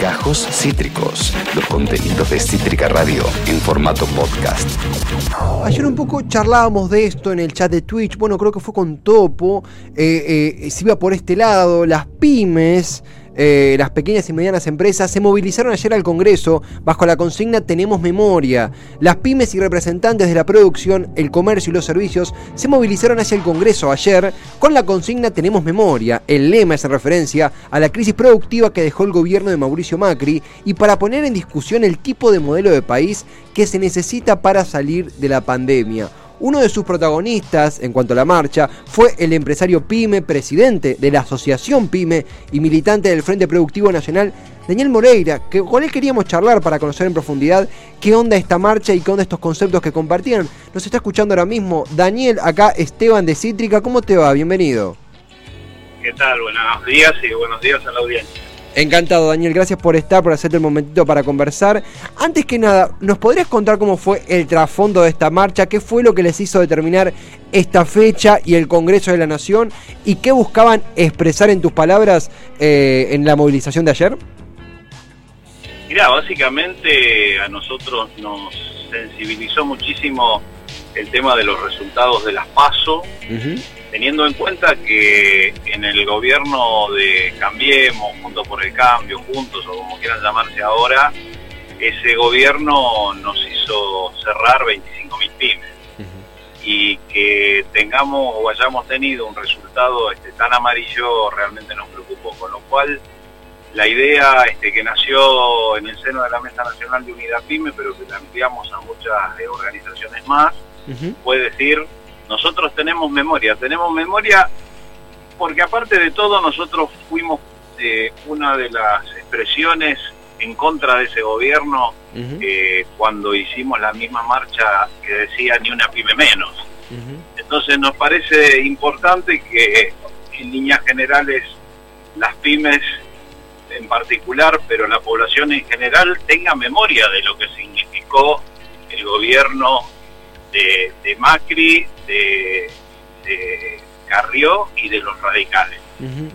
Gajos Cítricos, los contenidos de Cítrica Radio en formato podcast. Ayer un poco charlábamos de esto en el chat de Twitch, bueno, creo que fue con Topo, eh, eh, iba por este lado, las pymes eh, las pequeñas y medianas empresas se movilizaron ayer al Congreso bajo la consigna Tenemos memoria. Las pymes y representantes de la producción, el comercio y los servicios se movilizaron hacia el Congreso ayer con la consigna Tenemos memoria. El lema es en referencia a la crisis productiva que dejó el gobierno de Mauricio Macri y para poner en discusión el tipo de modelo de país que se necesita para salir de la pandemia. Uno de sus protagonistas en cuanto a la marcha fue el empresario PYME, presidente de la Asociación PYME y militante del Frente Productivo Nacional, Daniel Moreira, que con él queríamos charlar para conocer en profundidad qué onda esta marcha y qué onda estos conceptos que compartían. Nos está escuchando ahora mismo Daniel, acá Esteban de Cítrica, ¿cómo te va? Bienvenido. ¿Qué tal? Buenos días y buenos días a la audiencia. Encantado, Daniel. Gracias por estar, por hacerte el momentito para conversar. Antes que nada, ¿nos podrías contar cómo fue el trasfondo de esta marcha? ¿Qué fue lo que les hizo determinar esta fecha y el Congreso de la Nación? ¿Y qué buscaban expresar en tus palabras eh, en la movilización de ayer? Mira, básicamente a nosotros nos sensibilizó muchísimo el tema de los resultados de las PASO teniendo en cuenta que en el gobierno de Cambiemos, Junto por el Cambio, Juntos o como quieran llamarse ahora, ese gobierno nos hizo cerrar 25.000 pymes. Y que tengamos o hayamos tenido un resultado este, tan amarillo realmente nos preocupó. Con lo cual, la idea este, que nació en el seno de la Mesa Nacional de Unidad PYME, pero que la ampliamos a muchas eh, organizaciones más, fue decir nosotros tenemos memoria, tenemos memoria porque aparte de todo nosotros fuimos eh, una de las expresiones en contra de ese gobierno eh, cuando hicimos la misma marcha que decía ni una pyme menos. Entonces nos parece importante que en líneas generales las pymes en particular, pero la población en general tenga memoria de lo que significó el gobierno de, Macri, de, Carrió y de los radicales.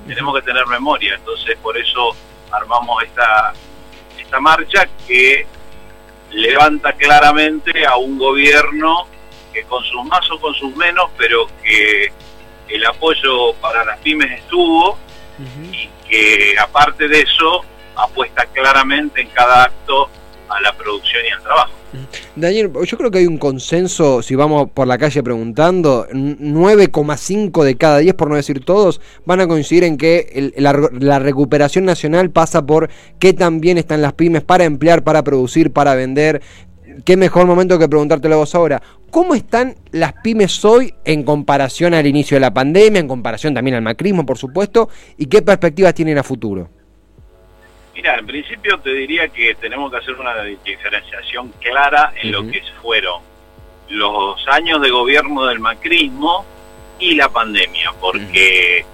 Tenemos que tener memoria, entonces por eso armamos esta, esta marcha que levanta claramente a un gobierno que con sus más o con sus menos, pero que el apoyo para las pymes estuvo y que aparte de eso apuesta claramente en cada acto a la producción y al trabajo. Daniel, yo creo que hay un consenso, si vamos por la calle preguntando, 9,5 de cada 10, por no decir todos, van a coincidir en que la, recuperación nacional pasa por qué también están las pymes para emplear, para producir, para vender. Qué mejor momento que preguntártelo vos ahora. ¿Cómo están las pymes hoy en comparación al inicio de la pandemia, en comparación también al macrismo, por supuesto, y qué perspectivas tienen a futuro? Mira, en principio te diría que tenemos que hacer una diferenciación clara en lo que fueron los años de gobierno del macrismo y la pandemia, porque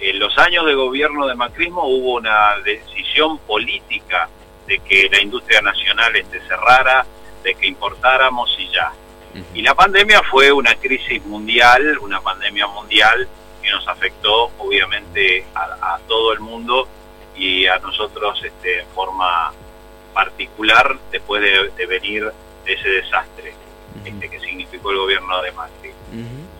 en los años de gobierno del macrismo hubo una decisión política de que la industria nacional este, cerrara, de que importáramos y ya. Y la pandemia fue una crisis mundial, una pandemia mundial que nos afectó obviamente a todo el mundo y a nosotros este, en forma particular después de, venir de ese desastre este, que significó el gobierno de Macri.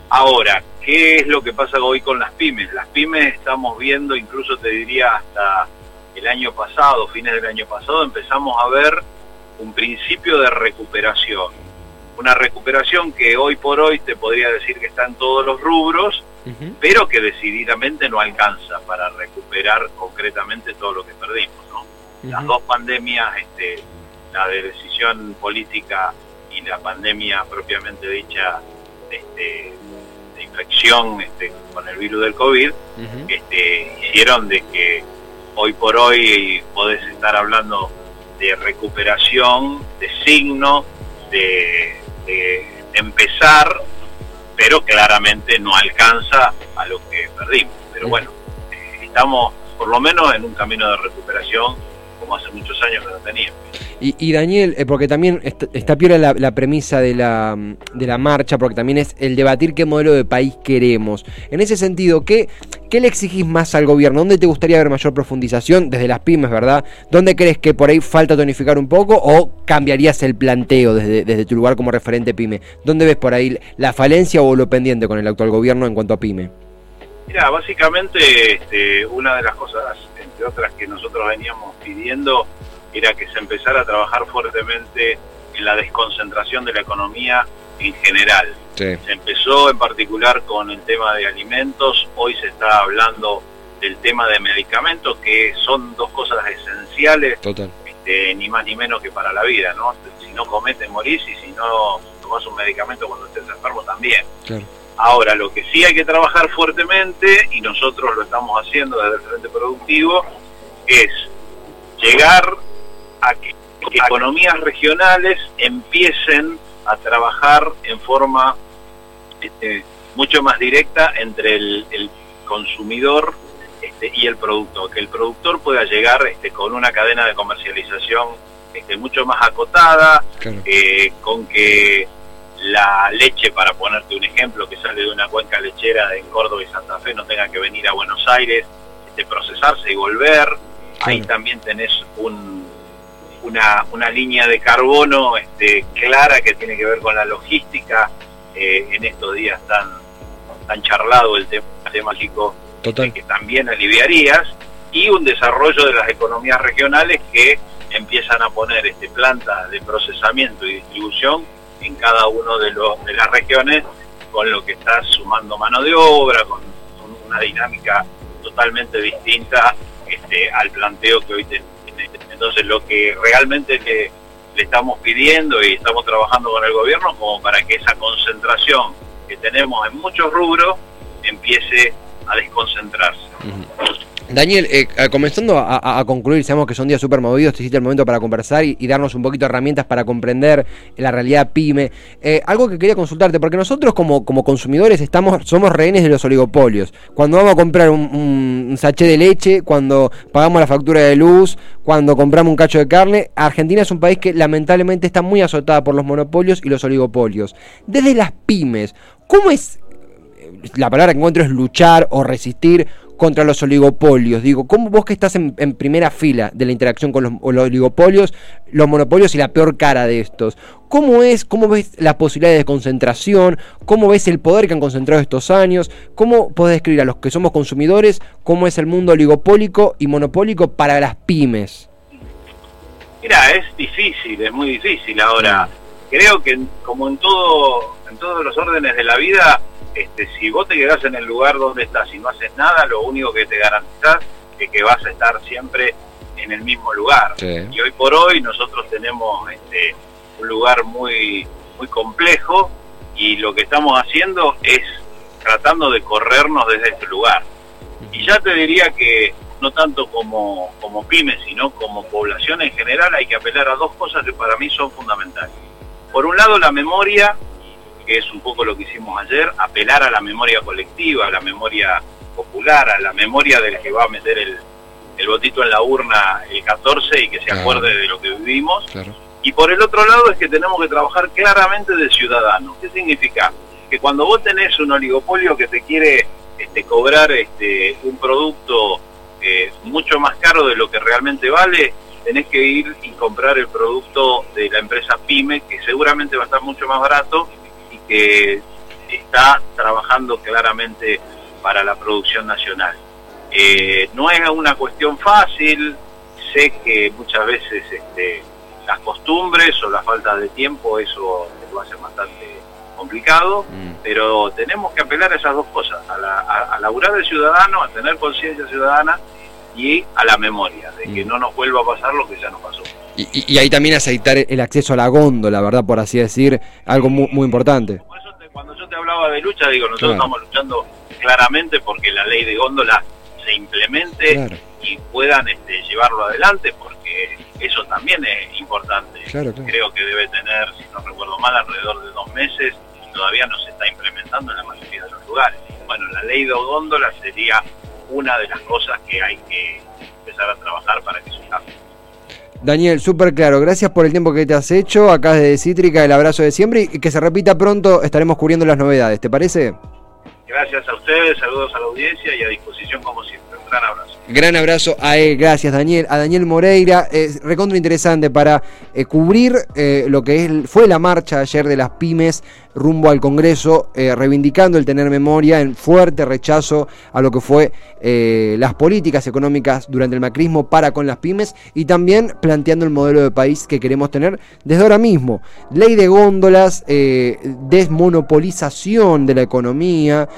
Ahora, ¿qué es lo que pasa hoy con las pymes? Las pymes estamos viendo, incluso te diría hasta el año pasado, fines del año pasado, empezamos a ver un principio de recuperación. Una recuperación que hoy por hoy te podría decir que está en todos los rubros, pero que decididamente no alcanza para recuperar concretamente todo lo que perdimos. ¿no? Las dos pandemias, este, la de decisión política y la pandemia propiamente dicha este, de infección este, con el virus del COVID, este, hicieron de que hoy por hoy podés estar hablando de recuperación, de signo, de, de empezar pero claramente no alcanza a lo que perdimos. Pero bueno, eh, estamos por lo menos en un camino de recuperación como hace muchos años que no teníamos. Y, Daniel, eh, porque también está, está la, la, premisa de la, de la marcha, porque también es el debatir qué modelo de país queremos. En ese sentido, ¿qué, ¿qué le exigís más al gobierno? ¿Dónde te gustaría ver mayor profundización? Desde las pymes, ¿verdad? ¿Dónde crees que por ahí falta tonificar un poco o cambiarías el planteo desde, desde tu lugar como referente pyme? ¿Dónde ves por ahí la falencia o lo pendiente con el actual gobierno en cuanto a pyme? Mira, básicamente este, una de las cosas, entre otras, que nosotros veníamos pidiendo era que se empezara a trabajar fuertemente en la desconcentración de la economía en general. Se empezó en particular con el tema de alimentos, hoy se está hablando del tema de medicamentos, que son dos cosas esenciales, este, ni más ni menos que para la vida, ¿no? Si no comes te morís y si no tomas un medicamento cuando estés enfermo también. Ahora, lo que sí hay que trabajar fuertemente, y nosotros lo estamos haciendo desde el Frente Productivo, es llegar a que, economías regionales empiecen a trabajar en forma este, mucho más directa entre el, consumidor este, y el productor, que el productor pueda llegar este, con una cadena de comercialización este, mucho más acotada, eh, con que la leche, para ponerte un ejemplo, que sale de una cuenca lechera de Córdoba y Santa Fe, no tenga que venir a Buenos Aires, este, procesarse y volver. Ahí también tenés un, una, una línea de carbono este, clara que tiene que ver con la logística. Eh, en estos días tan, tan charlado el tema, temático que también aliviarías. Y un desarrollo de las economías regionales que empiezan a poner este, plantas de procesamiento y distribución en cada uno de, los, de las regiones, con lo que está sumando mano de obra, con, una dinámica totalmente distinta este, al planteo que hoy tenemos. Entonces, lo que realmente le, estamos pidiendo y estamos trabajando con el gobierno como para que esa concentración que tenemos en muchos rubros empiece a desconcentrarse. Daniel, eh, comenzando a, concluir, sabemos que son días súper movidos, te hiciste el momento para conversar y, darnos un poquito de herramientas para comprender la realidad pyme. Eh, algo que quería consultarte, porque nosotros como, consumidores estamos, somos rehenes de los oligopolios. Cuando vamos a comprar un, un sachet de leche, cuando pagamos la factura de luz, cuando compramos un cacho de carne, Argentina es un país que lamentablemente está muy azotada por los monopolios y los oligopolios. Desde las pymes, ¿cómo es la palabra que encuentro es luchar o resistir contra los oligopolios. Digo, ¿cómo vos que estás en, primera fila de la interacción con los, oligopolios, los monopolios y la peor cara de estos? ¿Cómo es, cómo ves la posibilidad de concentración? ¿Cómo ves el poder que han concentrado estos años? ¿Cómo podés describir a los que somos consumidores cómo es el mundo oligopólico y monopólico para las pymes? Mira, es difícil, es muy difícil ahora. Creo que como en todo, en todos los órdenes de la vida, este, si vos te quedás en el lugar donde estás y no haces nada, lo único que te garantizás es que vas a estar siempre en el mismo lugar. Y hoy por hoy nosotros tenemos este, un lugar muy, muy complejo y lo que estamos haciendo es tratando de corrernos desde este lugar. Y ya te diría que no tanto como, como pymes, sino como población en general, hay que apelar a dos cosas que para mí son fundamentales. Por un lado, la memoria que es un poco lo que hicimos ayer, apelar a la memoria colectiva, a la memoria popular, a la memoria del que va a meter el, el botito en la urna el 14 y que se acuerde de lo que vivimos. Y por el otro lado es que tenemos que trabajar claramente de ciudadanos. ¿Qué significa? Que cuando vos tenés un oligopolio que te quiere este, cobrar este, un producto eh, mucho más caro de lo que realmente vale, tenés que ir y comprar el producto de la empresa PyME, que seguramente va a estar mucho más barato que está trabajando claramente para la producción nacional. Eh, no es una cuestión fácil, sé que muchas veces este, las costumbres o la falta de tiempo eso lo hace bastante complicado, mm. pero tenemos que apelar a esas dos cosas, a, la, a, laburar de ciudadano, a tener conciencia ciudadana y a la memoria, de que mm. no nos vuelva a pasar lo que ya nos pasó. Y, ahí también aceitar el acceso a la góndola, ¿verdad? Por así decir, algo muy, muy importante. cuando yo te hablaba de lucha, digo, nosotros estamos luchando claramente porque la ley de góndola se implemente y puedan este, llevarlo adelante, porque eso también es importante. Creo que debe tener, si no recuerdo mal, alrededor de dos meses y todavía no se está implementando en la mayoría de los lugares. Bueno, la ley de góndola sería una de las cosas que hay que empezar a trabajar para que eso cambie. Daniel, súper claro. Gracias por el tiempo que te has hecho. Acá desde Cítrica, el abrazo de siempre y que se repita pronto. Estaremos cubriendo las novedades. ¿Te parece? Gracias. A ustedes, saludos a la audiencia y a disposición como siempre. Un gran abrazo. Gran abrazo a él, gracias Daniel, a Daniel Moreira, es recontra interesante para eh, cubrir eh, lo que es, fue la marcha ayer de las pymes rumbo al Congreso, eh, reivindicando el tener memoria en fuerte rechazo a lo que fue las políticas económicas durante el macrismo para con las pymes y también planteando el modelo de país que queremos tener desde ahora mismo. Ley de góndolas, desmonopolización de la economía,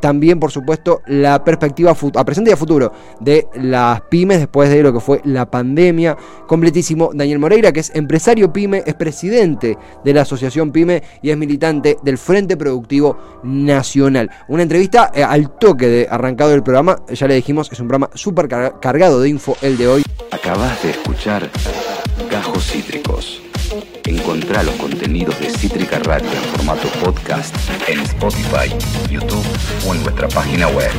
también por supuesto la perspectiva a presente y a futuro de las pymes después de lo que fue la pandemia. Completísimo, Daniel Moreira, que es empresario pyme, es presidente de la Asociación Pyme y es del Frente Productivo Nacional. Una entrevista eh, al toque de arrancado del programa, ya le dijimos, es un programa súper cargado de info el de hoy. Acabas de escuchar Gajos Cítricos. Encontrá los contenidos de Cítrica Radio en formato podcast en Spotify, YouTube o en nuestra página web.